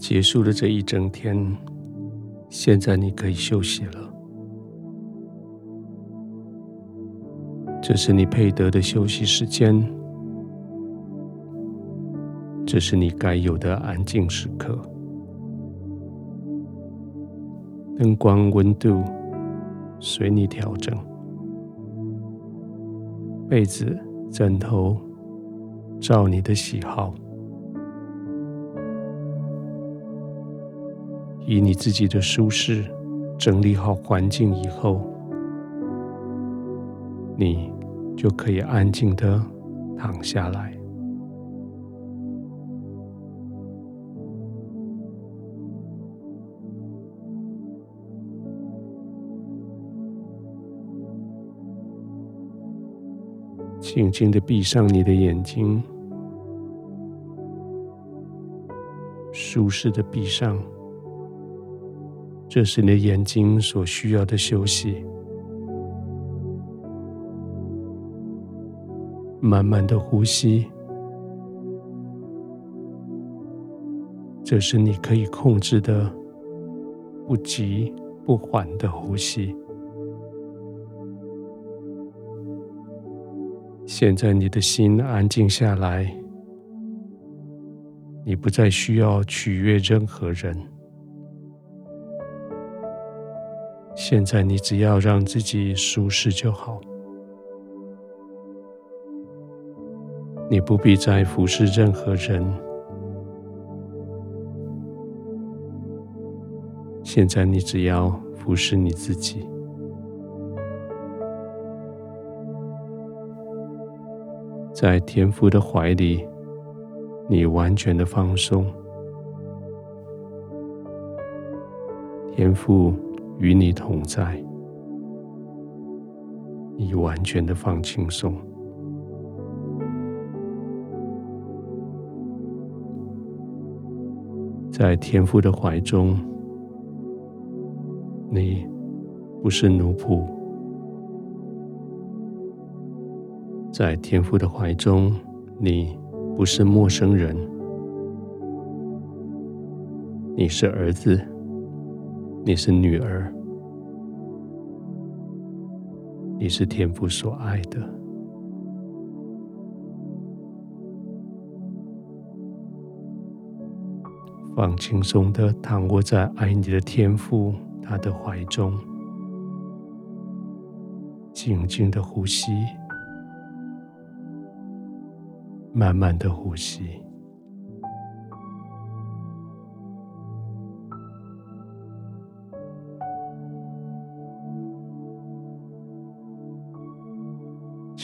结束了这一整天，现在你可以休息了。这是你配得的休息时间，这是你该有的安静时刻。灯光温度随你调整，被子、枕头照你的喜好，以你自己的舒适整理好环境以后，你就可以安静的躺下来。轻轻的闭上你的眼睛，舒适的闭上，这是你的眼睛所需要的休息。慢慢的呼吸，这是你可以控制的，不急不缓的呼吸。现在你的心安静下来，你不再需要取悦任何人。现在你只要让自己舒适就好，你不必再服侍任何人。现在你只要服侍你自己。在天父的怀里，你完全的放松。天父与你同在，你完全的放轻松。在天父的怀中，你不是奴仆。在天父的怀中，你不是陌生人，你是儿子，你是女儿，你是天父所爱的。放轻松的躺卧在爱你的天父他的怀中，静静的呼吸。慢慢的呼吸，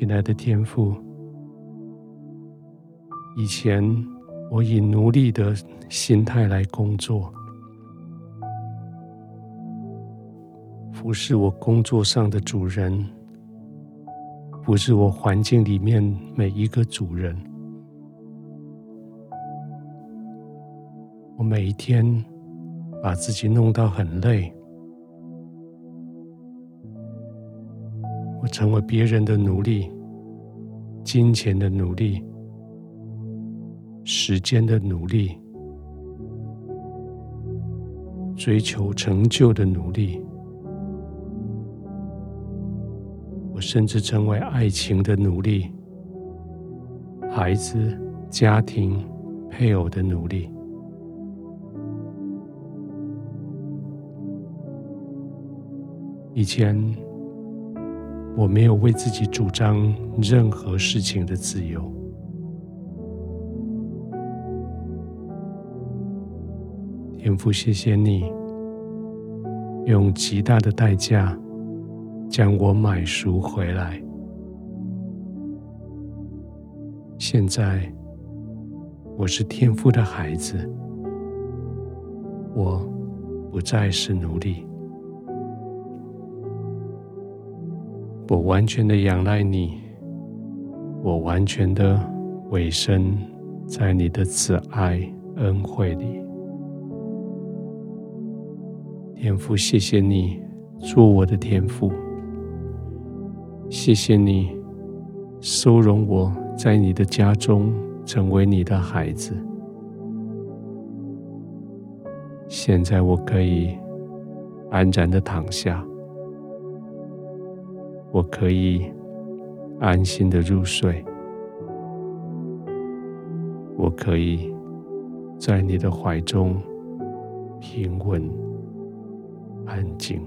起来的天赋，以前我以奴隶的心态来工作，服侍我工作上的主人，服侍我环境里面每一个主人。我每一天把自己弄到很累，我成为别人的奴隶，金钱的奴隶，时间的奴隶，追求成就的奴隶，我甚至成为爱情的奴隶，孩子、家庭、配偶的奴隶。以前我没有为自己主张任何事情的自由。天父，谢谢你用极大的代价将我买赎回来。现在我是天父的孩子，我不再是奴隶。我完全的仰赖你，我完全的委身在你的慈爱恩惠里。天父，谢谢你做我的天父，谢谢你收容我在你的家中，成为你的孩子。现在我可以安然的躺下，我可以安心的入睡，我可以在你的怀中平稳安静。